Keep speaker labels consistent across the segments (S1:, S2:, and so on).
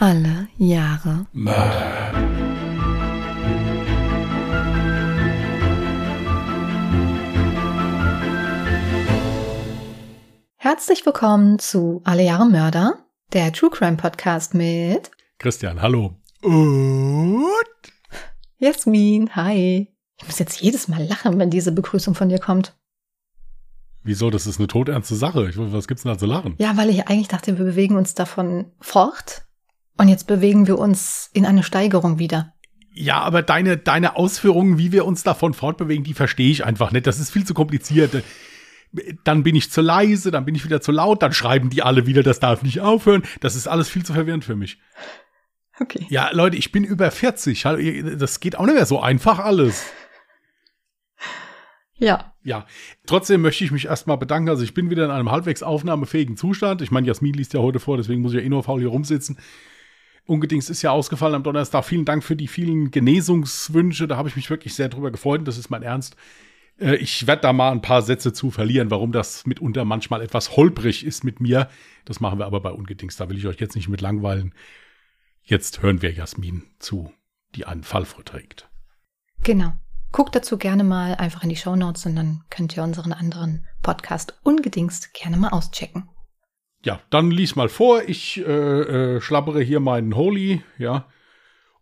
S1: Alle Jahre
S2: Mörder.
S1: Herzlich willkommen zu Alle Jahre Mörder, der True Crime Podcast mit
S2: Christian, hallo. Und?
S1: Jasmin. Hi. Ich muss jetzt jedes Mal lachen, wenn diese Begrüßung von dir kommt.
S2: Wieso? Das ist eine todernste Sache. Ich, was gibt's denn da zu lachen?
S1: Ja, weil ich eigentlich dachte, wir bewegen uns davon fort. Und jetzt bewegen wir uns in eine Steigerung wieder.
S2: Ja, aber deine, deine Ausführungen, wie wir uns davon fortbewegen, die verstehe ich einfach nicht. Das ist viel zu kompliziert. Dann bin ich zu leise, dann bin ich wieder zu laut, dann schreiben die alle wieder, das darf nicht aufhören. Das ist alles viel zu verwirrend für mich.
S1: Okay.
S2: Ja, Leute, ich bin über 40. Das geht auch nicht mehr so einfach alles.
S1: Ja.
S2: Ja, trotzdem möchte ich mich erstmal bedanken. Also ich bin wieder in einem halbwegs aufnahmefähigen Zustand. Ich meine, Jasmin liest ja heute vor, deswegen muss ich ja eh nur faul hier rumsitzen. Ungedings ist ja ausgefallen am Donnerstag. Vielen Dank für die vielen Genesungswünsche. Da habe ich mich wirklich sehr drüber gefreut. Das ist mein Ernst. Äh, ich werde da mal ein paar Sätze zu verlieren, warum das mitunter manchmal etwas holprig ist mit mir. Das machen wir aber bei Ungedings. Da will ich euch jetzt nicht mit langweilen. Jetzt hören wir Jasmin zu, die einen Fall vorträgt.
S1: Genau. Guckt dazu gerne mal einfach in die Show Notes und dann könnt ihr unseren anderen Podcast ungedingst gerne mal auschecken.
S2: Ja, dann lies mal vor. Ich äh, äh, schlabbere hier meinen Holy, ja,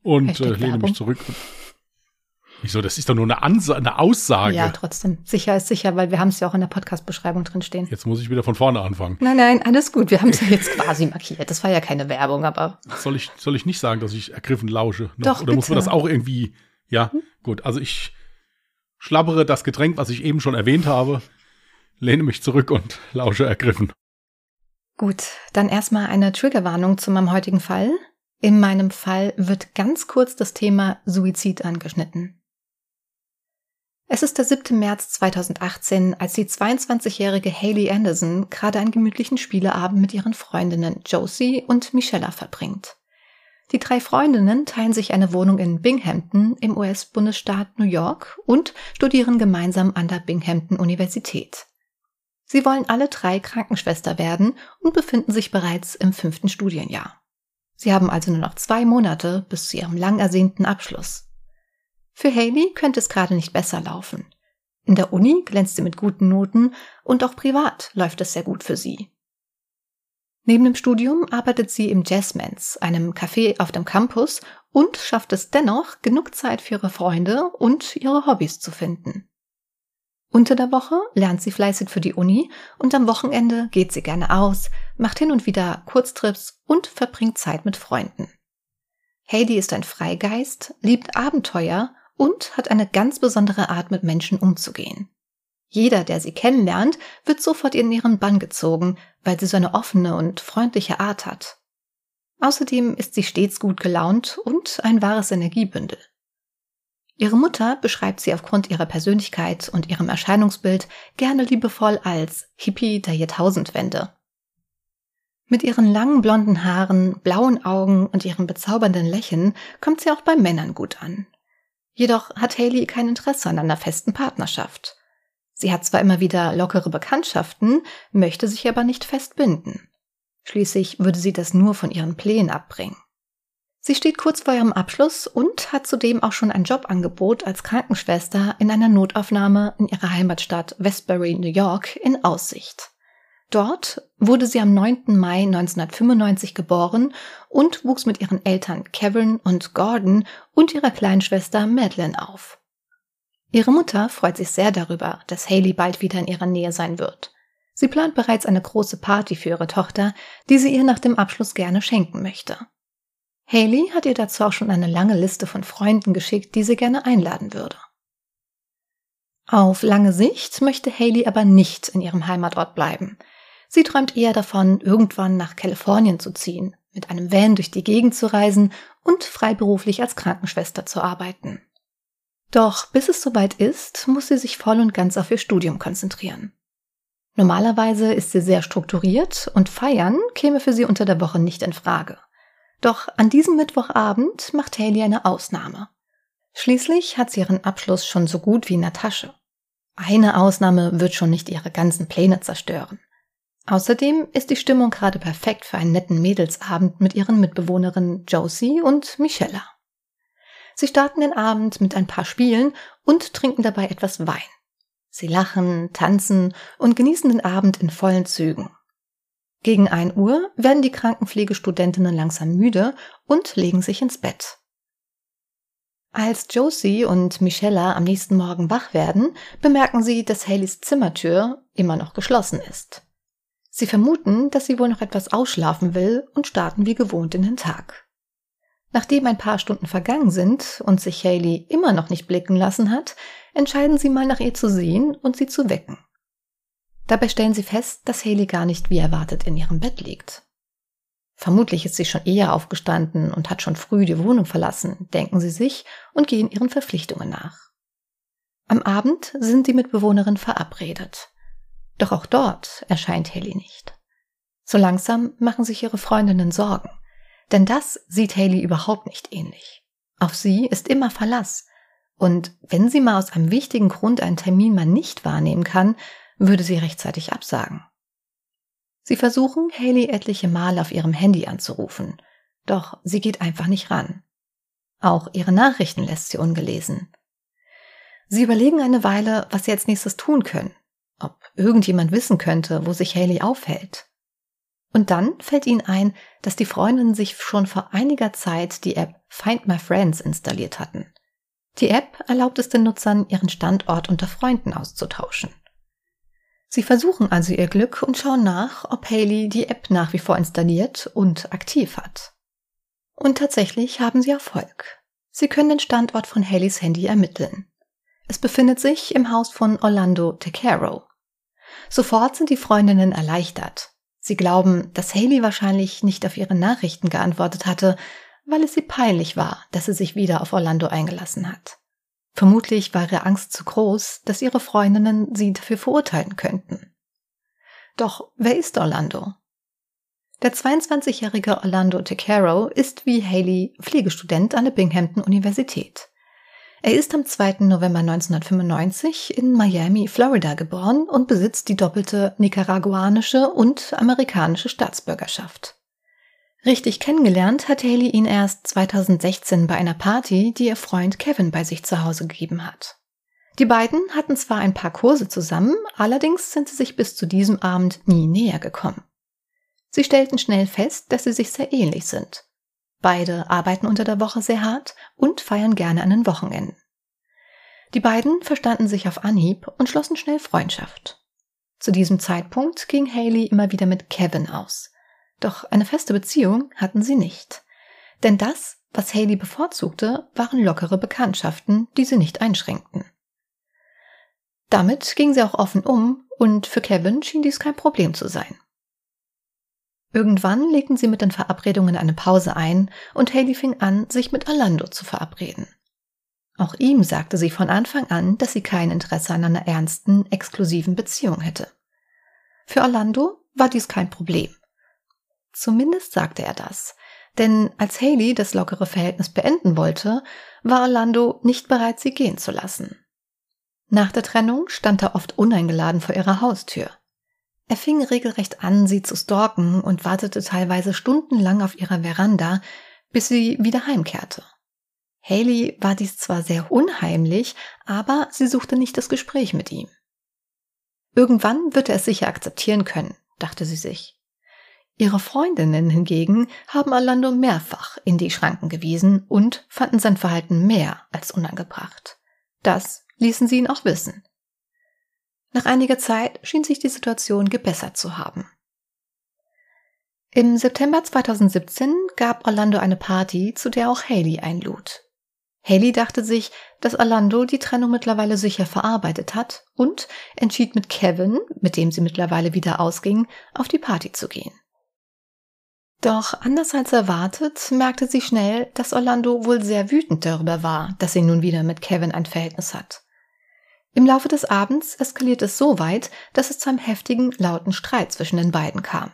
S2: und äh, lehne mich zurück. Wieso? Das ist doch nur eine, Ansa eine Aussage.
S1: Ja, trotzdem. Sicher ist sicher, weil wir haben es ja auch in der Podcast-Beschreibung drin stehen.
S2: Jetzt muss ich wieder von vorne anfangen.
S1: Nein, nein, alles gut. Wir haben es ja jetzt quasi markiert. Das war ja keine Werbung, aber.
S2: Soll ich, soll ich nicht sagen, dass ich ergriffen lausche?
S1: Noch? Doch,
S2: Oder
S1: bitte.
S2: muss man das auch irgendwie? Ja, hm? gut. Also ich schlabbere das Getränk, was ich eben schon erwähnt habe, lehne mich zurück und lausche ergriffen.
S1: Gut, dann erstmal eine Triggerwarnung zu meinem heutigen Fall. In meinem Fall wird ganz kurz das Thema Suizid angeschnitten. Es ist der 7. März 2018, als die 22-jährige Haley Anderson gerade einen gemütlichen Spieleabend mit ihren Freundinnen Josie und Michella verbringt. Die drei Freundinnen teilen sich eine Wohnung in Binghamton im US-Bundesstaat New York und studieren gemeinsam an der Binghamton Universität. Sie wollen alle drei Krankenschwester werden und befinden sich bereits im fünften Studienjahr. Sie haben also nur noch zwei Monate bis zu ihrem lang ersehnten Abschluss. Für Haley könnte es gerade nicht besser laufen. In der Uni glänzt sie mit guten Noten und auch privat läuft es sehr gut für sie. Neben dem Studium arbeitet sie im Jazzmans, einem Café auf dem Campus, und schafft es dennoch, genug Zeit für ihre Freunde und ihre Hobbys zu finden. Unter der Woche lernt sie fleißig für die Uni und am Wochenende geht sie gerne aus, macht hin und wieder Kurztrips und verbringt Zeit mit Freunden. Heidi ist ein Freigeist, liebt Abenteuer und hat eine ganz besondere Art, mit Menschen umzugehen. Jeder, der sie kennenlernt, wird sofort in ihren Bann gezogen, weil sie so eine offene und freundliche Art hat. Außerdem ist sie stets gut gelaunt und ein wahres Energiebündel. Ihre Mutter beschreibt sie aufgrund ihrer Persönlichkeit und ihrem Erscheinungsbild gerne liebevoll als Hippie der Jahrtausendwende. Mit ihren langen blonden Haaren, blauen Augen und ihrem bezaubernden Lächeln kommt sie auch bei Männern gut an. Jedoch hat Haley kein Interesse an einer festen Partnerschaft. Sie hat zwar immer wieder lockere Bekanntschaften, möchte sich aber nicht festbinden. Schließlich würde sie das nur von ihren Plänen abbringen. Sie steht kurz vor ihrem Abschluss und hat zudem auch schon ein Jobangebot als Krankenschwester in einer Notaufnahme in ihrer Heimatstadt Westbury, New York, in Aussicht. Dort wurde sie am 9. Mai 1995 geboren und wuchs mit ihren Eltern Kevin und Gordon und ihrer kleinen Schwester Madeline auf. Ihre Mutter freut sich sehr darüber, dass Haley bald wieder in ihrer Nähe sein wird. Sie plant bereits eine große Party für ihre Tochter, die sie ihr nach dem Abschluss gerne schenken möchte. Haley hat ihr dazu auch schon eine lange Liste von Freunden geschickt, die sie gerne einladen würde. Auf lange Sicht möchte Haley aber nicht in ihrem Heimatort bleiben. Sie träumt eher davon, irgendwann nach Kalifornien zu ziehen, mit einem Van durch die Gegend zu reisen und freiberuflich als Krankenschwester zu arbeiten. Doch bis es soweit ist, muss sie sich voll und ganz auf ihr Studium konzentrieren. Normalerweise ist sie sehr strukturiert und feiern käme für sie unter der Woche nicht in Frage. Doch an diesem Mittwochabend macht Haley eine Ausnahme. Schließlich hat sie ihren Abschluss schon so gut wie in der Tasche. Eine Ausnahme wird schon nicht ihre ganzen Pläne zerstören. Außerdem ist die Stimmung gerade perfekt für einen netten Mädelsabend mit ihren Mitbewohnerinnen Josie und Michella. Sie starten den Abend mit ein paar Spielen und trinken dabei etwas Wein. Sie lachen, tanzen und genießen den Abend in vollen Zügen. Gegen ein Uhr werden die Krankenpflegestudentinnen langsam müde und legen sich ins Bett. Als Josie und Michella am nächsten Morgen wach werden, bemerken sie, dass Haleys Zimmertür immer noch geschlossen ist. Sie vermuten, dass sie wohl noch etwas ausschlafen will und starten wie gewohnt in den Tag. Nachdem ein paar Stunden vergangen sind und sich Haley immer noch nicht blicken lassen hat, entscheiden sie mal nach ihr zu sehen und sie zu wecken. Dabei stellen sie fest, dass Haley gar nicht wie erwartet in ihrem Bett liegt. Vermutlich ist sie schon eher aufgestanden und hat schon früh die Wohnung verlassen, denken sie sich und gehen ihren Verpflichtungen nach. Am Abend sind die Mitbewohnerin verabredet. Doch auch dort erscheint Haley nicht. So langsam machen sich ihre Freundinnen Sorgen. Denn das sieht Haley überhaupt nicht ähnlich. Auf sie ist immer Verlass. Und wenn sie mal aus einem wichtigen Grund einen Termin mal nicht wahrnehmen kann, würde sie rechtzeitig absagen. Sie versuchen, Haley etliche Male auf ihrem Handy anzurufen, doch sie geht einfach nicht ran. Auch ihre Nachrichten lässt sie ungelesen. Sie überlegen eine Weile, was sie als nächstes tun können, ob irgendjemand wissen könnte, wo sich Haley aufhält. Und dann fällt ihnen ein, dass die Freundinnen sich schon vor einiger Zeit die App Find My Friends installiert hatten. Die App erlaubt es den Nutzern, ihren Standort unter Freunden auszutauschen. Sie versuchen also ihr Glück und schauen nach, ob Haley die App nach wie vor installiert und aktiv hat. Und tatsächlich haben sie Erfolg. Sie können den Standort von Haleys Handy ermitteln. Es befindet sich im Haus von Orlando Tecaro. Sofort sind die Freundinnen erleichtert. Sie glauben, dass Haley wahrscheinlich nicht auf ihre Nachrichten geantwortet hatte, weil es sie peinlich war, dass sie sich wieder auf Orlando eingelassen hat. Vermutlich war ihre Angst zu groß, dass ihre Freundinnen sie dafür verurteilen könnten. Doch wer ist Orlando? Der 22-jährige Orlando Tecaro ist wie Haley Pflegestudent an der Binghamton Universität. Er ist am 2. November 1995 in Miami, Florida geboren und besitzt die doppelte nicaraguanische und amerikanische Staatsbürgerschaft. Richtig kennengelernt hat Haley ihn erst 2016 bei einer Party, die ihr Freund Kevin bei sich zu Hause gegeben hat. Die beiden hatten zwar ein paar Kurse zusammen, allerdings sind sie sich bis zu diesem Abend nie näher gekommen. Sie stellten schnell fest, dass sie sich sehr ähnlich sind. Beide arbeiten unter der Woche sehr hart und feiern gerne an den Wochenenden. Die beiden verstanden sich auf Anhieb und schlossen schnell Freundschaft. Zu diesem Zeitpunkt ging Haley immer wieder mit Kevin aus. Doch eine feste Beziehung hatten sie nicht. Denn das, was Haley bevorzugte, waren lockere Bekanntschaften, die sie nicht einschränkten. Damit ging sie auch offen um und für Kevin schien dies kein Problem zu sein. Irgendwann legten sie mit den Verabredungen eine Pause ein und Haley fing an, sich mit Orlando zu verabreden. Auch ihm sagte sie von Anfang an, dass sie kein Interesse an einer ernsten, exklusiven Beziehung hätte. Für Orlando war dies kein Problem. Zumindest sagte er das, denn als Haley das lockere Verhältnis beenden wollte, war Orlando nicht bereit, sie gehen zu lassen. Nach der Trennung stand er oft uneingeladen vor ihrer Haustür. Er fing regelrecht an, sie zu stalken und wartete teilweise stundenlang auf ihrer Veranda, bis sie wieder heimkehrte. Haley war dies zwar sehr unheimlich, aber sie suchte nicht das Gespräch mit ihm. Irgendwann wird er es sicher akzeptieren können, dachte sie sich. Ihre Freundinnen hingegen haben Orlando mehrfach in die Schranken gewiesen und fanden sein Verhalten mehr als unangebracht. Das ließen sie ihn auch wissen. Nach einiger Zeit schien sich die Situation gebessert zu haben. Im September 2017 gab Orlando eine Party, zu der auch Haley einlud. Haley dachte sich, dass Orlando die Trennung mittlerweile sicher verarbeitet hat und entschied mit Kevin, mit dem sie mittlerweile wieder ausging, auf die Party zu gehen. Doch anders als erwartet, merkte sie schnell, dass Orlando wohl sehr wütend darüber war, dass sie nun wieder mit Kevin ein Verhältnis hat. Im Laufe des Abends eskaliert es so weit, dass es zu einem heftigen, lauten Streit zwischen den beiden kam.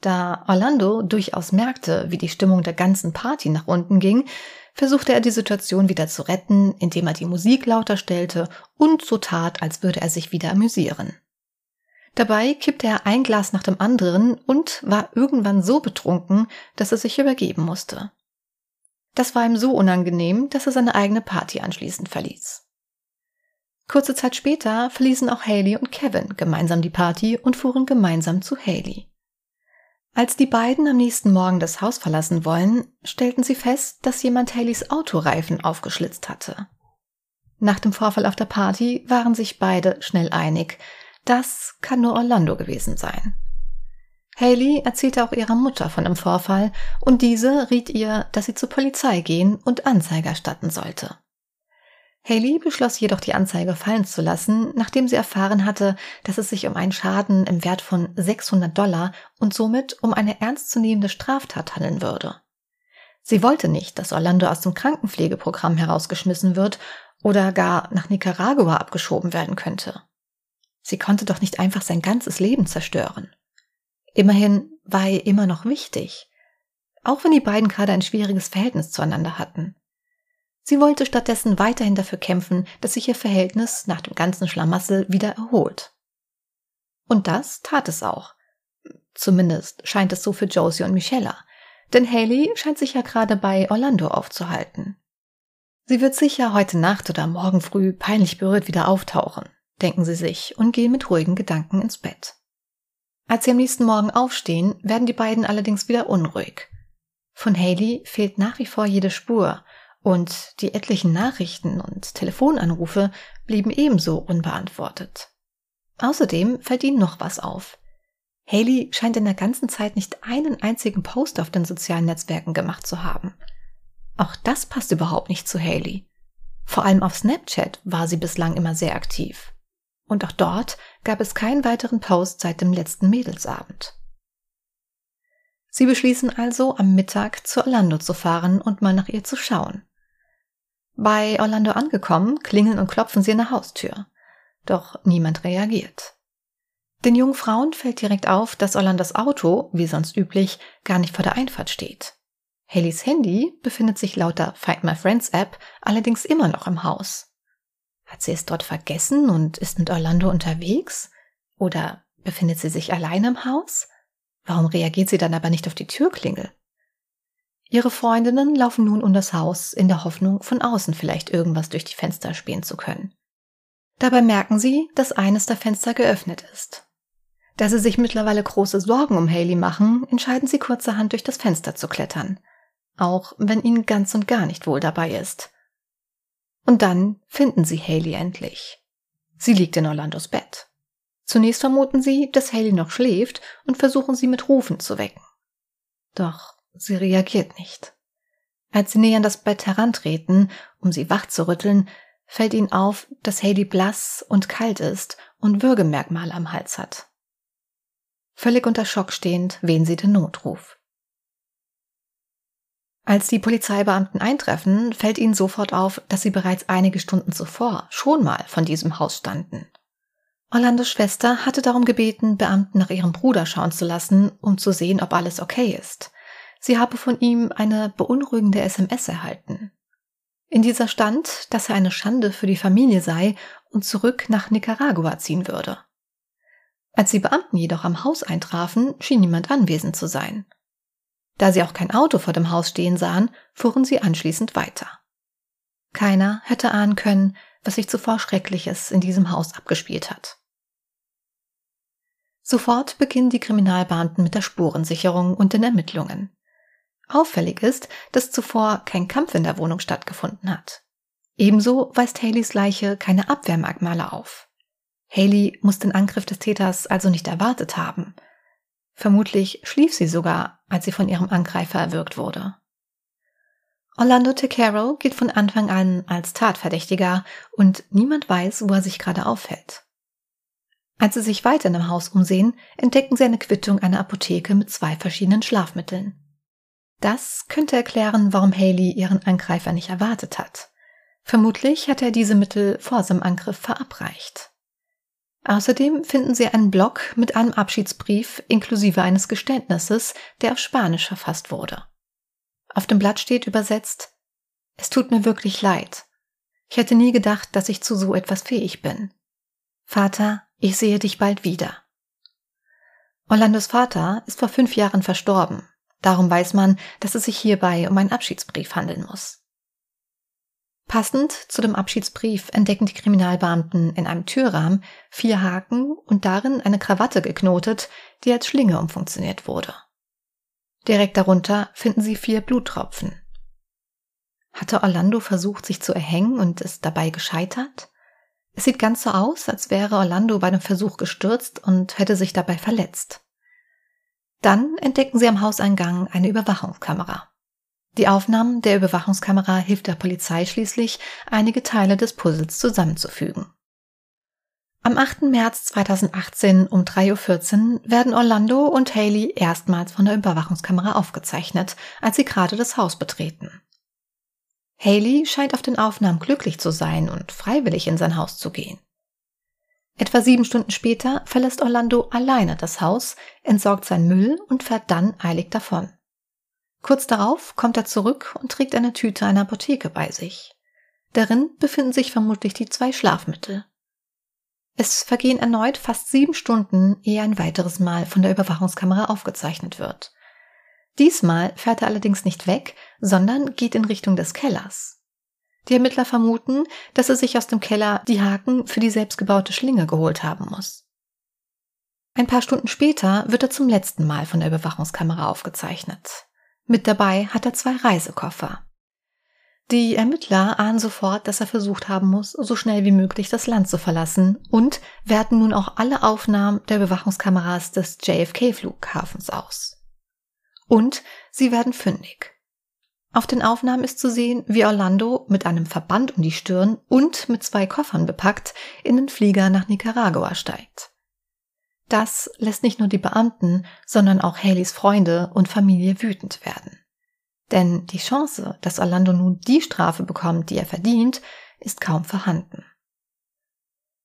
S1: Da Orlando durchaus merkte, wie die Stimmung der ganzen Party nach unten ging, versuchte er die Situation wieder zu retten, indem er die Musik lauter stellte und so tat, als würde er sich wieder amüsieren. Dabei kippte er ein Glas nach dem anderen und war irgendwann so betrunken, dass er sich übergeben musste. Das war ihm so unangenehm, dass er seine eigene Party anschließend verließ. Kurze Zeit später verließen auch Haley und Kevin gemeinsam die Party und fuhren gemeinsam zu Haley. Als die beiden am nächsten Morgen das Haus verlassen wollen, stellten sie fest, dass jemand Haleys Autoreifen aufgeschlitzt hatte. Nach dem Vorfall auf der Party waren sich beide schnell einig, das kann nur Orlando gewesen sein. Haley erzählte auch ihrer Mutter von dem Vorfall und diese riet ihr, dass sie zur Polizei gehen und Anzeige erstatten sollte. Haley beschloss jedoch die Anzeige fallen zu lassen, nachdem sie erfahren hatte, dass es sich um einen Schaden im Wert von 600 Dollar und somit um eine ernstzunehmende Straftat handeln würde. Sie wollte nicht, dass Orlando aus dem Krankenpflegeprogramm herausgeschmissen wird oder gar nach Nicaragua abgeschoben werden könnte. Sie konnte doch nicht einfach sein ganzes Leben zerstören. Immerhin war er immer noch wichtig, auch wenn die beiden gerade ein schwieriges Verhältnis zueinander hatten. Sie wollte stattdessen weiterhin dafür kämpfen, dass sich ihr Verhältnis nach dem ganzen Schlamassel wieder erholt. Und das tat es auch. Zumindest scheint es so für Josie und Michella, denn Haley scheint sich ja gerade bei Orlando aufzuhalten. Sie wird sicher heute Nacht oder morgen früh peinlich berührt wieder auftauchen, denken sie sich und gehen mit ruhigen Gedanken ins Bett. Als sie am nächsten Morgen aufstehen, werden die beiden allerdings wieder unruhig. Von Haley fehlt nach wie vor jede Spur und die etlichen Nachrichten und Telefonanrufe blieben ebenso unbeantwortet. Außerdem fällt ihnen noch was auf. Haley scheint in der ganzen Zeit nicht einen einzigen Post auf den sozialen Netzwerken gemacht zu haben. Auch das passt überhaupt nicht zu Haley. Vor allem auf Snapchat war sie bislang immer sehr aktiv. Und auch dort gab es keinen weiteren Post seit dem letzten Mädelsabend. Sie beschließen also, am Mittag zu Orlando zu fahren und mal nach ihr zu schauen. Bei Orlando angekommen, klingeln und klopfen sie an der Haustür. Doch niemand reagiert. Den jungen Frauen fällt direkt auf, dass Orlandos Auto, wie sonst üblich, gar nicht vor der Einfahrt steht. Haleys Handy befindet sich laut der Find My Friends App allerdings immer noch im Haus. Hat sie es dort vergessen und ist mit Orlando unterwegs? Oder befindet sie sich allein im Haus? Warum reagiert sie dann aber nicht auf die Türklingel? Ihre Freundinnen laufen nun um das Haus in der Hoffnung, von außen vielleicht irgendwas durch die Fenster spähen zu können. Dabei merken sie, dass eines der Fenster geöffnet ist. Da sie sich mittlerweile große Sorgen um Haley machen, entscheiden sie kurzerhand durch das Fenster zu klettern, auch wenn ihnen ganz und gar nicht wohl dabei ist. Und dann finden sie Haley endlich. Sie liegt in Orlandos Bett. Zunächst vermuten sie, dass Haley noch schläft und versuchen sie mit Rufen zu wecken. Doch Sie reagiert nicht. Als sie näher an das Bett herantreten, um sie wach zu rütteln, fällt ihnen auf, dass Haley blass und kalt ist und Würgemerkmale am Hals hat. Völlig unter Schock stehend wehen sie den Notruf. Als die Polizeibeamten eintreffen, fällt ihnen sofort auf, dass sie bereits einige Stunden zuvor schon mal von diesem Haus standen. Orlandos Schwester hatte darum gebeten, Beamten nach ihrem Bruder schauen zu lassen, um zu sehen, ob alles okay ist. Sie habe von ihm eine beunruhigende SMS erhalten. In dieser stand, dass er eine Schande für die Familie sei und zurück nach Nicaragua ziehen würde. Als die Beamten jedoch am Haus eintrafen, schien niemand anwesend zu sein. Da sie auch kein Auto vor dem Haus stehen sahen, fuhren sie anschließend weiter. Keiner hätte ahnen können, was sich zuvor Schreckliches in diesem Haus abgespielt hat. Sofort beginnen die Kriminalbeamten mit der Spurensicherung und den Ermittlungen. Auffällig ist, dass zuvor kein Kampf in der Wohnung stattgefunden hat. Ebenso weist Haleys Leiche keine Abwehrmerkmale auf. Haley muss den Angriff des Täters also nicht erwartet haben. Vermutlich schlief sie sogar, als sie von ihrem Angreifer erwürgt wurde. Orlando Tecaro geht von Anfang an als Tatverdächtiger und niemand weiß, wo er sich gerade aufhält. Als sie sich weiter in dem Haus umsehen, entdecken sie eine Quittung einer Apotheke mit zwei verschiedenen Schlafmitteln. Das könnte erklären, warum Haley ihren Angreifer nicht erwartet hat. Vermutlich hat er diese Mittel vor seinem Angriff verabreicht. Außerdem finden sie einen Block mit einem Abschiedsbrief inklusive eines Geständnisses, der auf Spanisch verfasst wurde. Auf dem Blatt steht übersetzt Es tut mir wirklich leid. Ich hätte nie gedacht, dass ich zu so etwas fähig bin. Vater, ich sehe dich bald wieder. Orlandos Vater ist vor fünf Jahren verstorben. Darum weiß man, dass es sich hierbei um einen Abschiedsbrief handeln muss. Passend zu dem Abschiedsbrief entdecken die Kriminalbeamten in einem Türrahmen vier Haken und darin eine Krawatte geknotet, die als Schlinge umfunktioniert wurde. Direkt darunter finden sie vier Bluttropfen. Hatte Orlando versucht, sich zu erhängen und ist dabei gescheitert? Es sieht ganz so aus, als wäre Orlando bei dem Versuch gestürzt und hätte sich dabei verletzt. Dann entdecken sie am Hauseingang eine Überwachungskamera. Die Aufnahmen der Überwachungskamera hilft der Polizei schließlich, einige Teile des Puzzles zusammenzufügen. Am 8. März 2018 um 3.14 Uhr werden Orlando und Haley erstmals von der Überwachungskamera aufgezeichnet, als sie gerade das Haus betreten. Haley scheint auf den Aufnahmen glücklich zu sein und freiwillig in sein Haus zu gehen. Etwa sieben Stunden später verlässt Orlando alleine das Haus, entsorgt sein Müll und fährt dann eilig davon. Kurz darauf kommt er zurück und trägt eine Tüte einer Apotheke bei sich. Darin befinden sich vermutlich die zwei Schlafmittel. Es vergehen erneut fast sieben Stunden, ehe ein weiteres Mal von der Überwachungskamera aufgezeichnet wird. Diesmal fährt er allerdings nicht weg, sondern geht in Richtung des Kellers. Die Ermittler vermuten, dass er sich aus dem Keller die Haken für die selbstgebaute Schlinge geholt haben muss. Ein paar Stunden später wird er zum letzten Mal von der Überwachungskamera aufgezeichnet. Mit dabei hat er zwei Reisekoffer. Die Ermittler ahnen sofort, dass er versucht haben muss, so schnell wie möglich das Land zu verlassen und werten nun auch alle Aufnahmen der Bewachungskameras des JFK-Flughafens aus. Und sie werden fündig. Auf den Aufnahmen ist zu sehen, wie Orlando mit einem Verband um die Stirn und mit zwei Koffern bepackt in den Flieger nach Nicaragua steigt. Das lässt nicht nur die Beamten, sondern auch Haleys Freunde und Familie wütend werden. Denn die Chance, dass Orlando nun die Strafe bekommt, die er verdient, ist kaum vorhanden.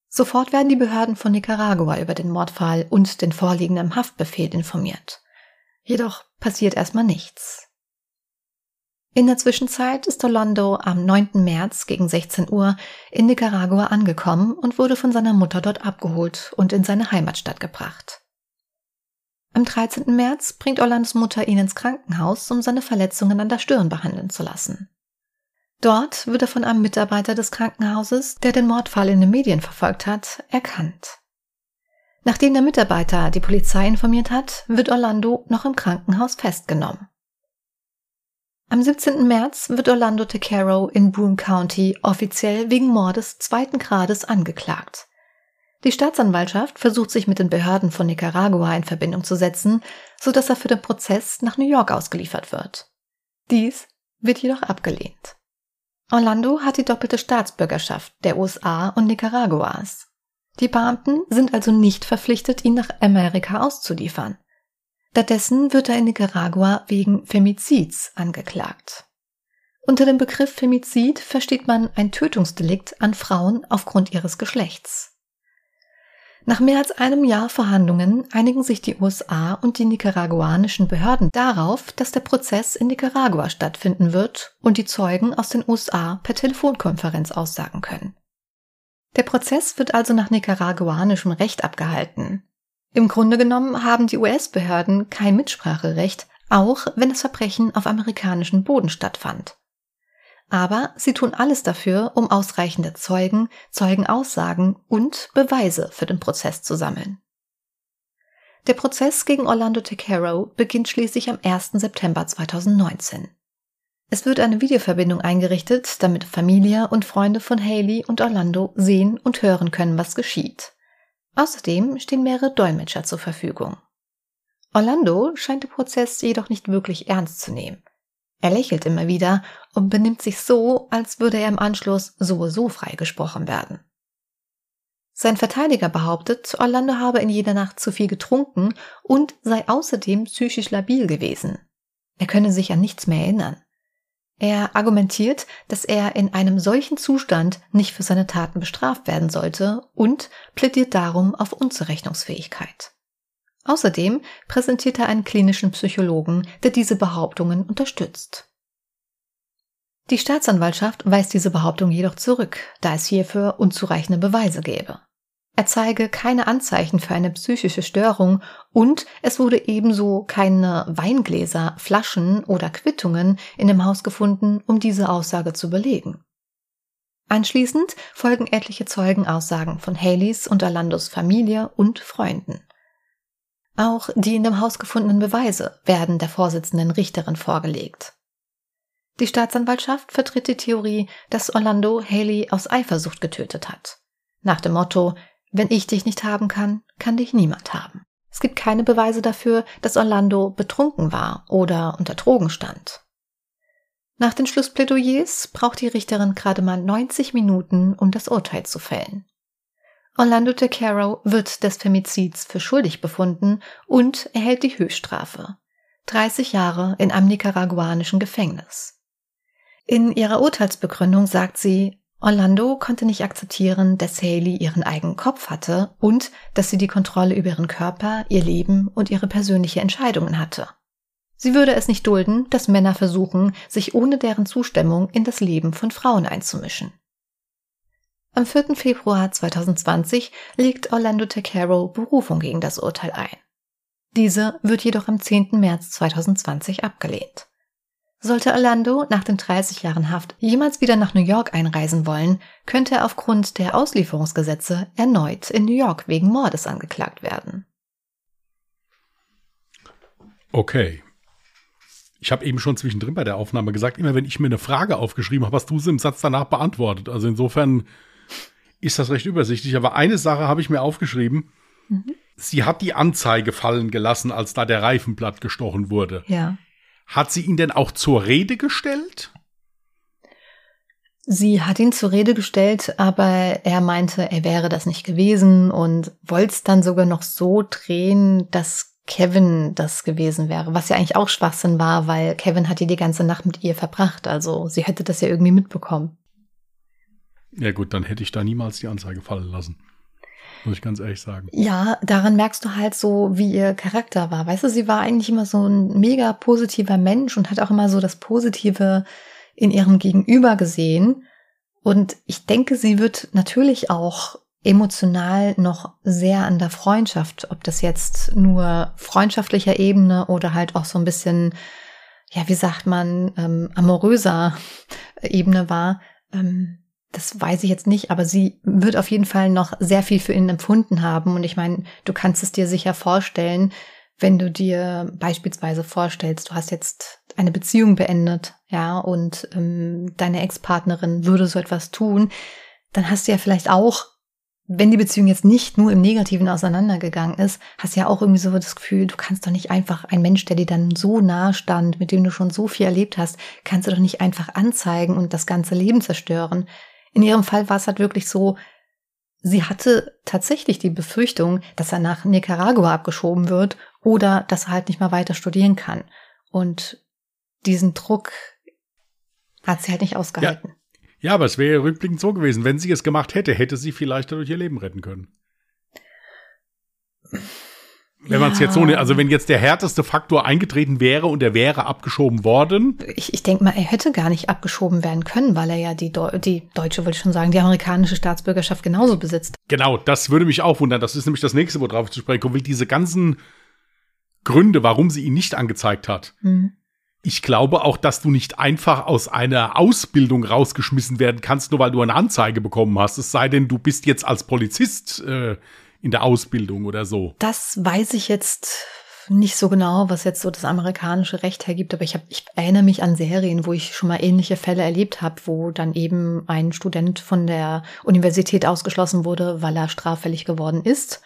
S1: Sofort werden die Behörden von Nicaragua über den Mordfall und den vorliegenden Haftbefehl informiert. Jedoch passiert erstmal nichts. In der Zwischenzeit ist Orlando am 9. März gegen 16 Uhr in Nicaragua angekommen und wurde von seiner Mutter dort abgeholt und in seine Heimatstadt gebracht. Am 13. März bringt Orlandos Mutter ihn ins Krankenhaus, um seine Verletzungen an der Stirn behandeln zu lassen. Dort wird er von einem Mitarbeiter des Krankenhauses, der den Mordfall in den Medien verfolgt hat, erkannt. Nachdem der Mitarbeiter die Polizei informiert hat, wird Orlando noch im Krankenhaus festgenommen. Am 17. März wird Orlando Tecaro in Broome County offiziell wegen Mordes zweiten Grades angeklagt. Die Staatsanwaltschaft versucht sich mit den Behörden von Nicaragua in Verbindung zu setzen, so dass er für den Prozess nach New York ausgeliefert wird. Dies wird jedoch abgelehnt. Orlando hat die doppelte Staatsbürgerschaft der USA und Nicaraguas. Die Beamten sind also nicht verpflichtet, ihn nach Amerika auszuliefern. Stattdessen wird er in Nicaragua wegen Femizids angeklagt. Unter dem Begriff Femizid versteht man ein Tötungsdelikt an Frauen aufgrund ihres Geschlechts. Nach mehr als einem Jahr Verhandlungen einigen sich die USA und die nicaraguanischen Behörden darauf, dass der Prozess in Nicaragua stattfinden wird und die Zeugen aus den USA per Telefonkonferenz aussagen können. Der Prozess wird also nach nicaraguanischem Recht abgehalten. Im Grunde genommen haben die US-Behörden kein Mitspracherecht, auch wenn das Verbrechen auf amerikanischem Boden stattfand. Aber sie tun alles dafür, um ausreichende Zeugen, Zeugenaussagen und Beweise für den Prozess zu sammeln. Der Prozess gegen Orlando Tecaro beginnt schließlich am 1. September 2019. Es wird eine Videoverbindung eingerichtet, damit Familie und Freunde von Haley und Orlando sehen und hören können, was geschieht. Außerdem stehen mehrere Dolmetscher zur Verfügung. Orlando scheint den Prozess jedoch nicht wirklich ernst zu nehmen. Er lächelt immer wieder und benimmt sich so, als würde er im Anschluss sowieso freigesprochen werden. Sein Verteidiger behauptet, Orlando habe in jeder Nacht zu viel getrunken und sei außerdem psychisch labil gewesen. Er könne sich an nichts mehr erinnern. Er argumentiert, dass er in einem solchen Zustand nicht für seine Taten bestraft werden sollte und plädiert darum auf Unzurechnungsfähigkeit. Außerdem präsentiert er einen klinischen Psychologen, der diese Behauptungen unterstützt. Die Staatsanwaltschaft weist diese Behauptung jedoch zurück, da es hierfür unzureichende Beweise gäbe. Er zeige keine Anzeichen für eine psychische Störung und es wurde ebenso keine Weingläser, Flaschen oder Quittungen in dem Haus gefunden, um diese Aussage zu belegen. Anschließend folgen etliche Zeugenaussagen von Haleys und Orlandos Familie und Freunden. Auch die in dem Haus gefundenen Beweise werden der Vorsitzenden Richterin vorgelegt. Die Staatsanwaltschaft vertritt die Theorie, dass Orlando Haley aus Eifersucht getötet hat. Nach dem Motto, wenn ich dich nicht haben kann, kann dich niemand haben. Es gibt keine Beweise dafür, dass Orlando betrunken war oder unter Drogen stand. Nach den Schlussplädoyers braucht die Richterin gerade mal 90 Minuten, um das Urteil zu fällen. Orlando DeCaro wird des Femizids für schuldig befunden und erhält die Höchststrafe. 30 Jahre in einem nicaraguanischen Gefängnis. In ihrer Urteilsbegründung sagt sie, Orlando konnte nicht akzeptieren, dass Haley ihren eigenen Kopf hatte und dass sie die Kontrolle über ihren Körper, ihr Leben und ihre persönliche Entscheidungen hatte. Sie würde es nicht dulden, dass Männer versuchen, sich ohne deren Zustimmung in das Leben von Frauen einzumischen. Am 4. Februar 2020 legt Orlando Tecaro Berufung gegen das Urteil ein. Diese wird jedoch am 10. März 2020 abgelehnt. Sollte Orlando nach den 30 Jahren Haft jemals wieder nach New York einreisen wollen, könnte er aufgrund der Auslieferungsgesetze erneut in New York wegen Mordes angeklagt werden.
S2: Okay. Ich habe eben schon zwischendrin bei der Aufnahme gesagt, immer wenn ich mir eine Frage aufgeschrieben habe, hast du sie im Satz danach beantwortet. Also insofern ist das recht übersichtlich. Aber eine Sache habe ich mir aufgeschrieben. Mhm. Sie hat die Anzeige fallen gelassen, als da der Reifenblatt gestochen wurde.
S1: Ja.
S2: Hat sie ihn denn auch zur Rede gestellt?
S1: Sie hat ihn zur Rede gestellt, aber er meinte, er wäre das nicht gewesen und wollte es dann sogar noch so drehen, dass Kevin das gewesen wäre, was ja eigentlich auch Schwachsinn war, weil Kevin hat die die ganze Nacht mit ihr verbracht, also sie hätte das ja irgendwie mitbekommen.
S2: Ja gut, dann hätte ich da niemals die Anzeige fallen lassen. Muss ich ganz ehrlich sagen.
S1: Ja, daran merkst du halt so, wie ihr Charakter war. Weißt du, sie war eigentlich immer so ein mega positiver Mensch und hat auch immer so das Positive in ihrem Gegenüber gesehen. Und ich denke, sie wird natürlich auch emotional noch sehr an der Freundschaft, ob das jetzt nur freundschaftlicher Ebene oder halt auch so ein bisschen, ja, wie sagt man, ähm, amoröser Ebene war, ähm, das weiß ich jetzt nicht, aber sie wird auf jeden Fall noch sehr viel für ihn empfunden haben. Und ich meine, du kannst es dir sicher vorstellen, wenn du dir beispielsweise vorstellst, du hast jetzt eine Beziehung beendet, ja, und ähm, deine Ex-Partnerin würde so etwas tun, dann hast du ja vielleicht auch, wenn die Beziehung jetzt nicht nur im Negativen auseinandergegangen ist, hast du ja auch irgendwie so das Gefühl, du kannst doch nicht einfach ein Mensch, der dir dann so nah stand, mit dem du schon so viel erlebt hast, kannst du doch nicht einfach anzeigen und das ganze Leben zerstören. In ihrem Fall war es halt wirklich so, sie hatte tatsächlich die Befürchtung, dass er nach Nicaragua abgeschoben wird oder dass er halt nicht mal weiter studieren kann. Und diesen Druck hat sie halt nicht ausgehalten.
S2: Ja, ja aber es wäre rückblickend so gewesen, wenn sie es gemacht hätte, hätte sie vielleicht dadurch ihr Leben retten können. Wenn man es jetzt so, also wenn jetzt der härteste Faktor eingetreten wäre und er wäre abgeschoben worden.
S1: Ich, ich denke mal, er hätte gar nicht abgeschoben werden können, weil er ja die, Deu die deutsche, wollte ich schon sagen, die amerikanische Staatsbürgerschaft genauso besitzt.
S2: Genau, das würde mich auch wundern. Das ist nämlich das nächste, worauf ich zu sprechen komme, wie diese ganzen Gründe, warum sie ihn nicht angezeigt hat. Mhm. Ich glaube auch, dass du nicht einfach aus einer Ausbildung rausgeschmissen werden kannst, nur weil du eine Anzeige bekommen hast. Es sei denn, du bist jetzt als Polizist äh, in der Ausbildung oder so.
S1: Das weiß ich jetzt nicht so genau, was jetzt so das amerikanische Recht hergibt, aber ich, hab, ich erinnere mich an Serien, wo ich schon mal ähnliche Fälle erlebt habe, wo dann eben ein Student von der Universität ausgeschlossen wurde, weil er straffällig geworden ist.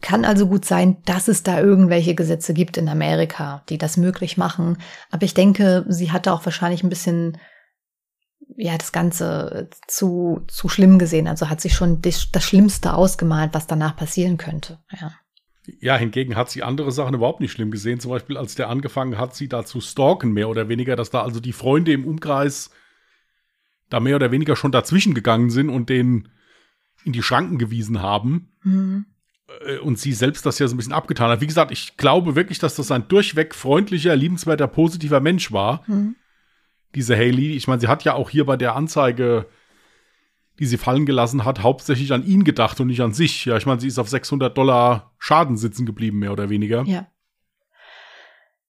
S1: Kann also gut sein, dass es da irgendwelche Gesetze gibt in Amerika, die das möglich machen. Aber ich denke, sie hatte auch wahrscheinlich ein bisschen ja, das Ganze zu, zu schlimm gesehen. Also hat sich schon das, das Schlimmste ausgemalt, was danach passieren könnte. Ja.
S2: Ja, hingegen hat sie andere Sachen überhaupt nicht schlimm gesehen. Zum Beispiel, als der angefangen hat, sie da zu stalken, mehr oder weniger, dass da also die Freunde im Umkreis da mehr oder weniger schon dazwischen gegangen sind und den in die Schranken gewiesen haben. Mhm. Äh, und sie selbst das ja so ein bisschen abgetan hat. Wie gesagt, ich glaube wirklich, dass das ein durchweg freundlicher, liebenswerter, positiver Mensch war. Mhm diese Haley. Ich meine, sie hat ja auch hier bei der Anzeige die sie fallen gelassen hat, hauptsächlich an ihn gedacht und nicht an sich. Ja, ich meine, sie ist auf 600 Dollar Schaden sitzen geblieben, mehr oder weniger.
S1: Ja.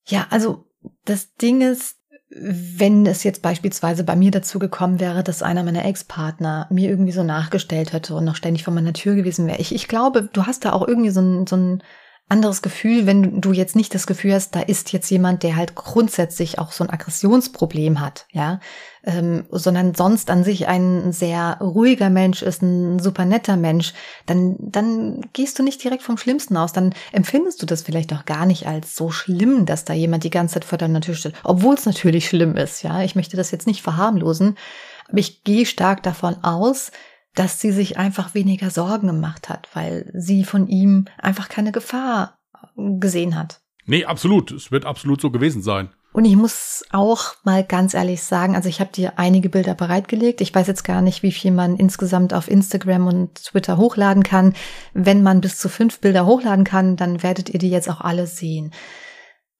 S1: Ja, also das Ding ist, wenn es jetzt beispielsweise bei mir dazu gekommen wäre, dass einer meiner Ex-Partner mir irgendwie so nachgestellt hätte und noch ständig vor meiner Tür gewesen wäre. Ich, ich glaube, du hast da auch irgendwie so ein, so ein anderes Gefühl, wenn du jetzt nicht das Gefühl hast, da ist jetzt jemand, der halt grundsätzlich auch so ein Aggressionsproblem hat, ja, ähm, sondern sonst an sich ein sehr ruhiger Mensch ist, ein super netter Mensch, dann, dann gehst du nicht direkt vom Schlimmsten aus, dann empfindest du das vielleicht auch gar nicht als so schlimm, dass da jemand die ganze Zeit vor deiner Tür steht, obwohl es natürlich schlimm ist, ja, ich möchte das jetzt nicht verharmlosen, aber ich gehe stark davon aus, dass sie sich einfach weniger Sorgen gemacht hat, weil sie von ihm einfach keine Gefahr gesehen hat.
S2: Nee, absolut. Es wird absolut so gewesen sein.
S1: Und ich muss auch mal ganz ehrlich sagen, also ich habe dir einige Bilder bereitgelegt. Ich weiß jetzt gar nicht, wie viel man insgesamt auf Instagram und Twitter hochladen kann. Wenn man bis zu fünf Bilder hochladen kann, dann werdet ihr die jetzt auch alle sehen.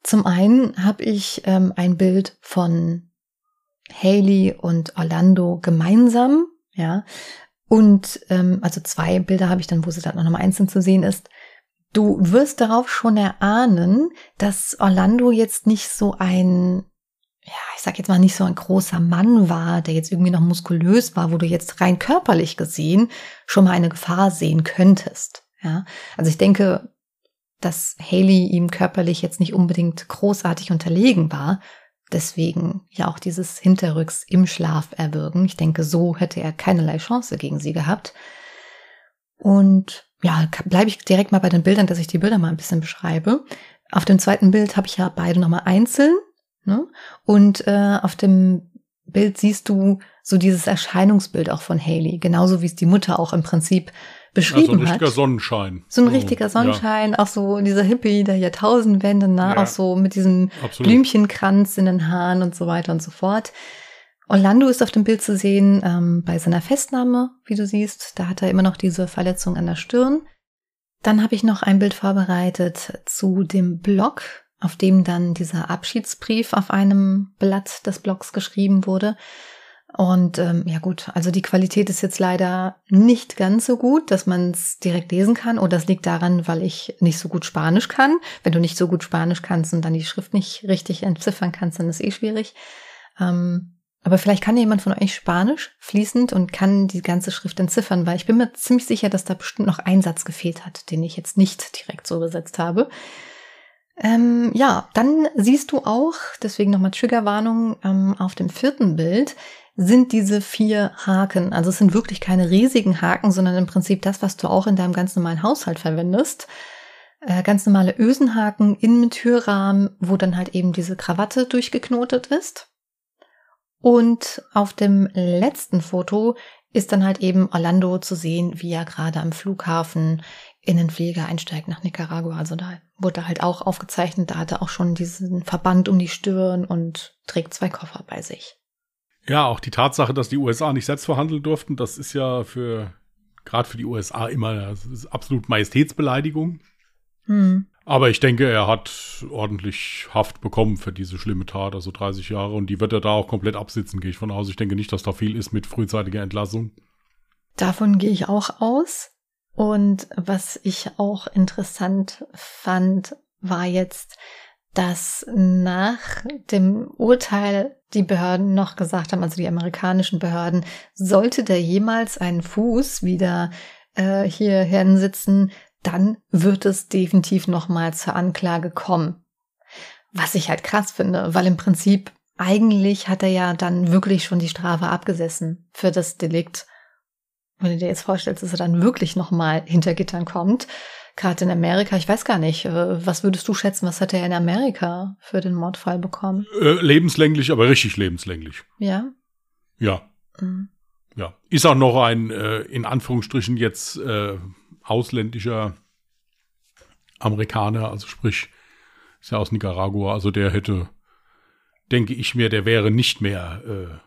S1: Zum einen habe ich ähm, ein Bild von Haley und Orlando gemeinsam, ja, und ähm, also zwei Bilder habe ich dann, wo sie dann noch mal einzeln zu sehen ist. Du wirst darauf schon erahnen, dass Orlando jetzt nicht so ein, ja, ich sag jetzt mal nicht so ein großer Mann war, der jetzt irgendwie noch muskulös war, wo du jetzt rein körperlich gesehen schon mal eine Gefahr sehen könntest. Ja, also ich denke, dass Haley ihm körperlich jetzt nicht unbedingt großartig unterlegen war, deswegen ja auch dieses Hinterrücks im Schlaf erwürgen. Ich denke, so hätte er keinerlei Chance gegen sie gehabt. Und ja, bleibe ich direkt mal bei den Bildern, dass ich die Bilder mal ein bisschen beschreibe. Auf dem zweiten Bild habe ich ja beide nochmal einzeln. Ne? Und äh, auf dem Bild siehst du so dieses Erscheinungsbild auch von Haley, genauso wie es die Mutter auch im Prinzip beschrieben hat. so ein
S2: richtiger hat. Sonnenschein.
S1: So ein oh, richtiger Sonnenschein, ja. auch so dieser Hippie der Jahrtausendwende, ne? Ja, auch so mit diesem absolut. Blümchenkranz in den Haaren und so weiter und so fort. Orlando ist auf dem Bild zu sehen ähm, bei seiner Festnahme, wie du siehst. Da hat er immer noch diese Verletzung an der Stirn. Dann habe ich noch ein Bild vorbereitet zu dem Blog, auf dem dann dieser Abschiedsbrief auf einem Blatt des Blogs geschrieben wurde. Und ähm, ja gut, also die Qualität ist jetzt leider nicht ganz so gut, dass man es direkt lesen kann. Oder das liegt daran, weil ich nicht so gut Spanisch kann. Wenn du nicht so gut Spanisch kannst und dann die Schrift nicht richtig entziffern kannst, dann ist eh schwierig. Ähm, aber vielleicht kann jemand von euch Spanisch fließend und kann die ganze Schrift entziffern, weil ich bin mir ziemlich sicher, dass da bestimmt noch ein Satz gefehlt hat, den ich jetzt nicht direkt so übersetzt habe. Ähm, ja, dann siehst du auch, deswegen nochmal Triggerwarnung, ähm, auf dem vierten Bild sind diese vier Haken. Also es sind wirklich keine riesigen Haken, sondern im Prinzip das, was du auch in deinem ganz normalen Haushalt verwendest. Äh, ganz normale Ösenhaken in dem Türrahmen, wo dann halt eben diese Krawatte durchgeknotet ist. Und auf dem letzten Foto ist dann halt eben Orlando zu sehen, wie er gerade am Flughafen in den Flieger einsteigt nach Nicaragua. Also da wurde halt auch aufgezeichnet, da hat er auch schon diesen Verband um die Stirn und trägt zwei Koffer bei sich.
S2: Ja, auch die Tatsache, dass die USA nicht selbst verhandeln durften, das ist ja für, gerade für die USA immer absolut Majestätsbeleidigung. Hm. Aber ich denke, er hat ordentlich Haft bekommen für diese schlimme Tat, also 30 Jahre. Und die wird er da auch komplett absitzen, gehe ich von aus. Ich denke nicht, dass da viel ist mit frühzeitiger Entlassung.
S1: Davon gehe ich auch aus. Und was ich auch interessant fand, war jetzt, dass nach dem Urteil die Behörden noch gesagt haben, also die amerikanischen Behörden, sollte der jemals einen Fuß wieder äh, hier hinsitzen, dann wird es definitiv nochmal zur Anklage kommen. Was ich halt krass finde, weil im Prinzip eigentlich hat er ja dann wirklich schon die Strafe abgesessen für das Delikt. Wenn du dir jetzt vorstellst, dass er dann wirklich nochmal hinter Gittern kommt, Gerade in Amerika, ich weiß gar nicht, äh, was würdest du schätzen, was hat er in Amerika für den Mordfall bekommen?
S2: Äh, lebenslänglich, aber richtig lebenslänglich.
S1: Ja?
S2: Ja. Mhm. Ja. Ist auch noch ein, äh, in Anführungsstrichen jetzt äh, ausländischer Amerikaner, also sprich, ist ja aus Nicaragua, also der hätte, denke ich mir, der wäre nicht mehr äh,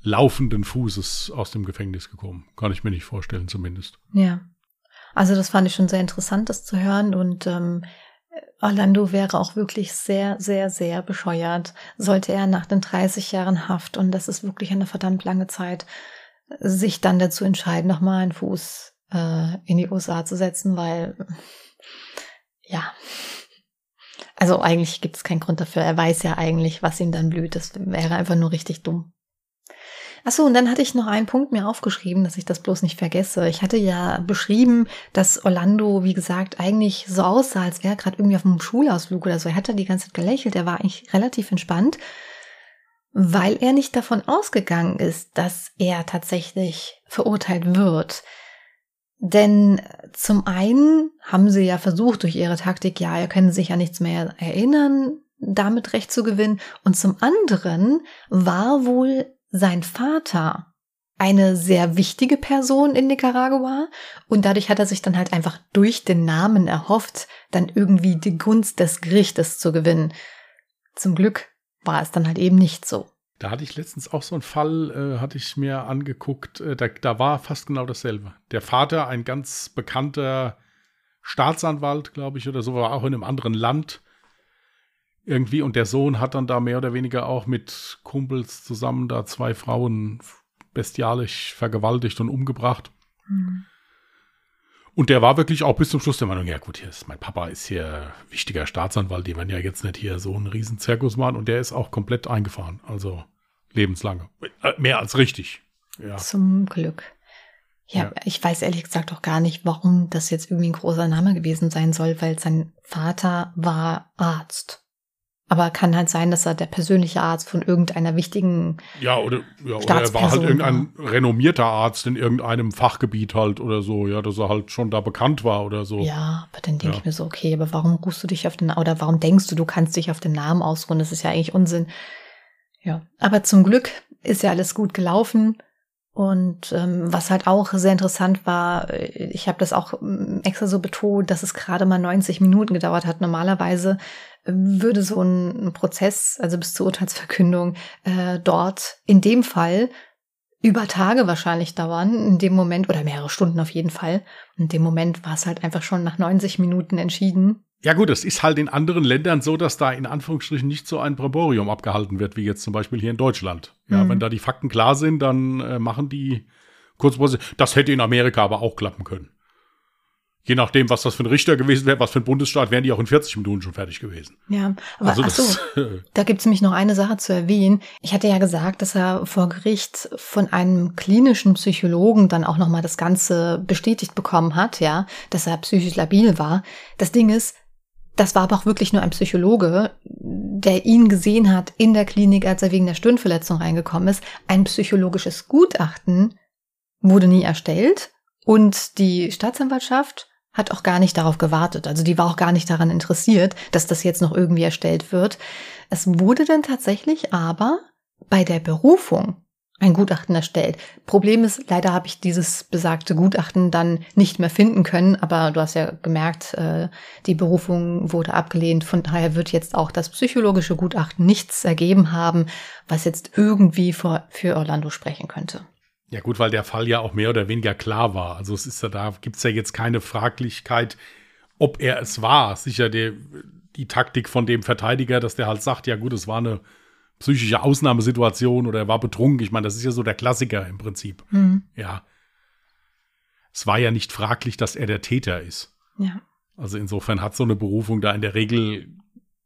S2: laufenden Fußes aus dem Gefängnis gekommen. Kann ich mir nicht vorstellen, zumindest.
S1: Ja. Also das fand ich schon sehr interessant, das zu hören und ähm, Orlando wäre auch wirklich sehr, sehr, sehr bescheuert, sollte er nach den 30 Jahren Haft, und das ist wirklich eine verdammt lange Zeit, sich dann dazu entscheiden, nochmal einen Fuß äh, in die USA zu setzen, weil ja, also eigentlich gibt es keinen Grund dafür. Er weiß ja eigentlich, was ihm dann blüht. Das wäre einfach nur richtig dumm. Achso, und dann hatte ich noch einen Punkt mir aufgeschrieben, dass ich das bloß nicht vergesse. Ich hatte ja beschrieben, dass Orlando, wie gesagt, eigentlich so aussah, als wäre er gerade irgendwie auf einem Schulausflug oder so. Er hatte die ganze Zeit gelächelt, er war eigentlich relativ entspannt, weil er nicht davon ausgegangen ist, dass er tatsächlich verurteilt wird. Denn zum einen haben sie ja versucht durch ihre Taktik, ja, er können sich ja nichts mehr erinnern, damit Recht zu gewinnen. Und zum anderen war wohl sein Vater eine sehr wichtige Person in Nicaragua und dadurch hat er sich dann halt einfach durch den Namen erhofft, dann irgendwie die Gunst des Gerichtes zu gewinnen. Zum Glück war es dann halt eben nicht so.
S2: Da hatte ich letztens auch so einen Fall, äh, hatte ich mir angeguckt, äh, da, da war fast genau dasselbe. Der Vater, ein ganz bekannter Staatsanwalt, glaube ich, oder so, war auch in einem anderen Land irgendwie. Und der Sohn hat dann da mehr oder weniger auch mit Kumpels zusammen da zwei Frauen bestialisch vergewaltigt und umgebracht. Mhm. Und der war wirklich auch bis zum Schluss der Meinung, ja gut, hier ist, mein Papa ist hier wichtiger Staatsanwalt, die werden ja jetzt nicht hier so einen riesen Zirkus machen und der ist auch komplett eingefahren, also lebenslange. Äh, mehr als richtig. Ja.
S1: Zum Glück. Ja, ja, ich weiß ehrlich gesagt auch gar nicht, warum das jetzt irgendwie ein großer Name gewesen sein soll, weil sein Vater war Arzt. Aber kann halt sein, dass er der persönliche Arzt von irgendeiner wichtigen.
S2: Ja, oder, ja, oder er war halt irgendein renommierter Arzt in irgendeinem Fachgebiet halt oder so, ja, dass er halt schon da bekannt war oder so.
S1: Ja, aber dann denke ja. ich mir so, okay, aber warum rufst du dich auf den, oder warum denkst du, du kannst dich auf den Namen ausruhen? Das ist ja eigentlich Unsinn. Ja, aber zum Glück ist ja alles gut gelaufen. Und ähm, was halt auch sehr interessant war, äh, ich habe das auch ähm, extra so betont, dass es gerade mal 90 Minuten gedauert hat. Normalerweise würde so ein, Prozess, also bis zur Urteilsverkündung, äh, dort in dem Fall über Tage wahrscheinlich dauern, in dem Moment, oder mehrere Stunden auf jeden Fall. In dem Moment war es halt einfach schon nach 90 Minuten entschieden.
S2: Ja gut, es ist halt in anderen Ländern so, dass da in Anführungsstrichen nicht so ein Prämborium abgehalten wird, wie jetzt zum Beispiel hier in Deutschland. Ja, mhm. wenn da die Fakten klar sind, dann äh, machen die Kurzprozesse. Das hätte in Amerika aber auch klappen können. Je nachdem, was das für ein Richter gewesen wäre, was für ein Bundesstaat, wären die auch in 40 Minuten schon fertig gewesen.
S1: Ja, aber also das, achso, da gibt es nämlich noch eine Sache zu erwähnen. Ich hatte ja gesagt, dass er vor Gericht von einem klinischen Psychologen dann auch nochmal das Ganze bestätigt bekommen hat, ja, dass er psychisch labil war. Das Ding ist, das war aber auch wirklich nur ein Psychologe, der ihn gesehen hat in der Klinik, als er wegen der Stirnverletzung reingekommen ist. Ein psychologisches Gutachten wurde nie erstellt und die Staatsanwaltschaft hat auch gar nicht darauf gewartet. Also die war auch gar nicht daran interessiert, dass das jetzt noch irgendwie erstellt wird. Es wurde dann tatsächlich aber bei der Berufung ein Gutachten erstellt. Problem ist, leider habe ich dieses besagte Gutachten dann nicht mehr finden können, aber du hast ja gemerkt, äh, die Berufung wurde abgelehnt. Von daher wird jetzt auch das psychologische Gutachten nichts ergeben haben, was jetzt irgendwie für, für Orlando sprechen könnte.
S2: Ja gut, weil der Fall ja auch mehr oder weniger klar war. Also es ist ja da, gibt es ja jetzt keine Fraglichkeit, ob er es war. Sicher die, die Taktik von dem Verteidiger, dass der halt sagt, ja gut, es war eine psychische Ausnahmesituation oder er war betrunken. Ich meine, das ist ja so der Klassiker im Prinzip. Mhm. Ja. Es war ja nicht fraglich, dass er der Täter ist.
S1: Ja.
S2: Also insofern hat so eine Berufung da in der Regel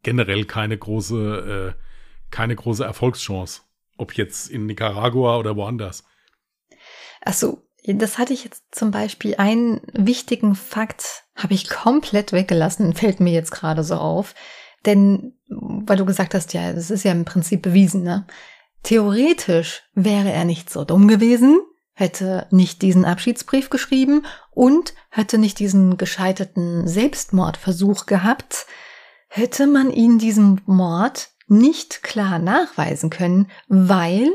S2: generell keine große, äh, keine große Erfolgschance. Ob jetzt in Nicaragua oder woanders.
S1: Achso, das hatte ich jetzt zum Beispiel einen wichtigen Fakt, habe ich komplett weggelassen, fällt mir jetzt gerade so auf. Denn, weil du gesagt hast, ja, das ist ja im Prinzip bewiesen, ne? Theoretisch wäre er nicht so dumm gewesen, hätte nicht diesen Abschiedsbrief geschrieben und hätte nicht diesen gescheiterten Selbstmordversuch gehabt, hätte man ihn diesem Mord nicht klar nachweisen können, weil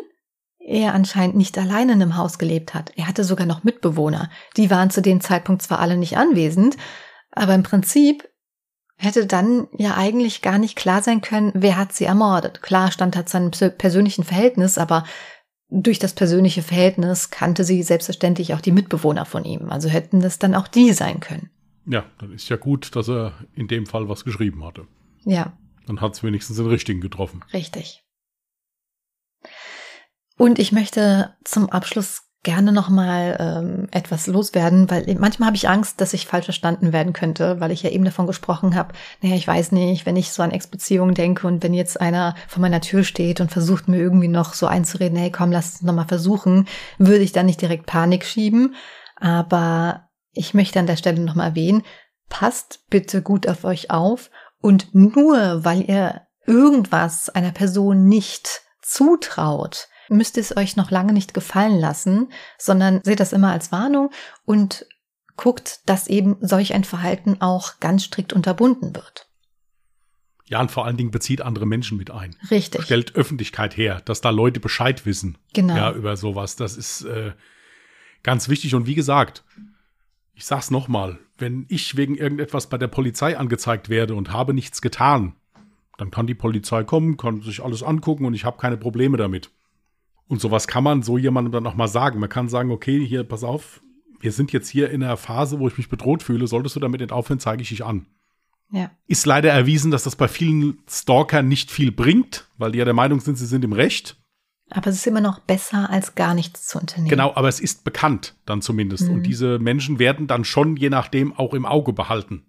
S1: er anscheinend nicht allein in einem Haus gelebt hat. Er hatte sogar noch Mitbewohner. Die waren zu dem Zeitpunkt zwar alle nicht anwesend, aber im Prinzip hätte dann ja eigentlich gar nicht klar sein können, wer hat sie ermordet. Klar stand hat seinem persönlichen Verhältnis, aber durch das persönliche Verhältnis kannte sie selbstverständlich auch die Mitbewohner von ihm. Also hätten das dann auch die sein können.
S2: Ja, dann ist ja gut, dass er in dem Fall was geschrieben hatte.
S1: Ja.
S2: Dann hat es wenigstens den richtigen getroffen.
S1: Richtig. Und ich möchte zum Abschluss gerne nochmal ähm, etwas loswerden, weil manchmal habe ich Angst, dass ich falsch verstanden werden könnte, weil ich ja eben davon gesprochen habe, naja, ich weiß nicht, wenn ich so an Ex-Beziehungen denke und wenn jetzt einer vor meiner Tür steht und versucht mir irgendwie noch so einzureden, hey komm, lass uns nochmal versuchen, würde ich dann nicht direkt Panik schieben. Aber ich möchte an der Stelle nochmal erwähnen, passt bitte gut auf euch auf und nur weil ihr irgendwas einer Person nicht zutraut, müsst ihr es euch noch lange nicht gefallen lassen, sondern seht das immer als Warnung und guckt, dass eben solch ein Verhalten auch ganz strikt unterbunden wird.
S2: Ja, und vor allen Dingen bezieht andere Menschen mit ein.
S1: Richtig.
S2: Stellt Öffentlichkeit her, dass da Leute Bescheid wissen.
S1: Genau.
S2: Ja, über sowas. Das ist äh, ganz wichtig. Und wie gesagt, ich sag's nochmal, wenn ich wegen irgendetwas bei der Polizei angezeigt werde und habe nichts getan, dann kann die Polizei kommen, kann sich alles angucken und ich habe keine Probleme damit. Und sowas kann man so jemandem dann auch mal sagen. Man kann sagen, okay, hier, pass auf, wir sind jetzt hier in einer Phase, wo ich mich bedroht fühle. Solltest du damit nicht aufhören, zeige ich dich an.
S1: Ja.
S2: Ist leider erwiesen, dass das bei vielen Stalkern nicht viel bringt, weil die ja der Meinung sind, sie sind im Recht.
S1: Aber es ist immer noch besser, als gar nichts zu unternehmen.
S2: Genau, aber es ist bekannt dann zumindest.
S1: Mhm.
S2: Und diese Menschen werden dann schon je nachdem auch im Auge behalten.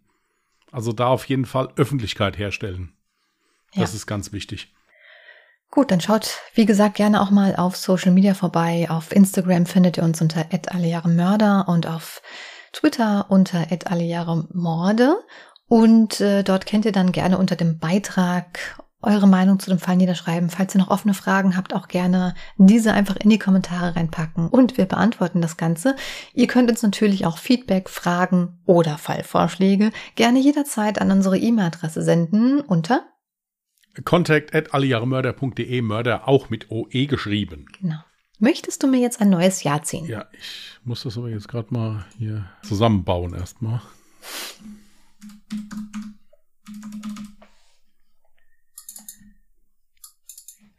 S2: Also da auf jeden Fall Öffentlichkeit herstellen. Das
S1: Ja.
S2: ist ganz wichtig.
S1: Gut, dann schaut, wie gesagt, gerne auch mal auf Social Media vorbei. Auf Instagram findet ihr uns unter Mörder und auf Twitter unter Morde. Und äh, dort könnt ihr dann gerne unter dem Beitrag eure Meinung zu dem Fall niederschreiben. Falls ihr noch offene Fragen habt, auch gerne diese einfach in die Kommentare reinpacken und wir beantworten das Ganze. Ihr könnt uns natürlich auch Feedback, Fragen oder Fallvorschläge gerne jederzeit an unsere E-Mail-Adresse senden unter
S2: Contact at allejahremörder.de, Mörder auch mit OE geschrieben.
S1: Genau. Möchtest du mir jetzt ein neues Jahr ziehen?
S2: Ja, ich muss das aber jetzt gerade mal hier zusammenbauen erstmal.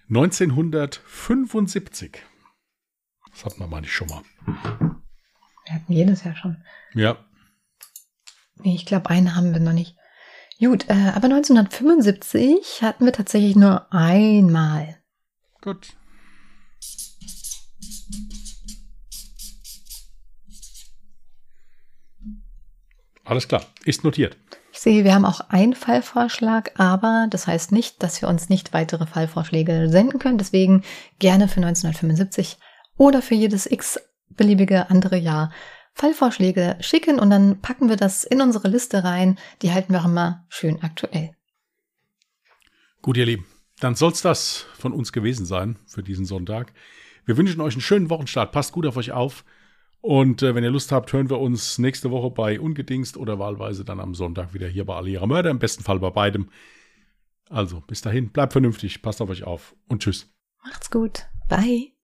S2: Neunzehnhundertfünfundsiebzig. Das hatten wir mal nicht schon mal.
S1: Wir hatten jedes Jahr schon.
S2: Ja,
S1: Nee, ich glaube, einen haben wir noch nicht. Gut, äh, aber 1975 hatten wir tatsächlich nur einmal.
S2: gut. Alles klar, ist notiert.
S1: Ich sehe, wir haben auch einen Fallvorschlag, aber das heißt nicht, dass wir uns nicht weitere Fallvorschläge senden können. Deswegen gerne für 1975 oder für jedes x-beliebige andere Jahr Fallvorschläge schicken und dann packen wir das in unsere Liste rein. Die halten wir auch immer schön aktuell.
S2: Gut, ihr Lieben, dann soll's das von uns gewesen sein für diesen Sonntag. Wir wünschen euch einen schönen Wochenstart. Passt gut auf euch auf. Und äh, wenn ihr Lust habt, hören wir uns nächste Woche bei Ungedingst oder wahlweise dann am Sonntag wieder hier bei ihrer Mörder. Im besten Fall bei beidem. Also, bis dahin, bleibt vernünftig, passt auf euch auf und tschüss.
S1: Macht's gut. Bye.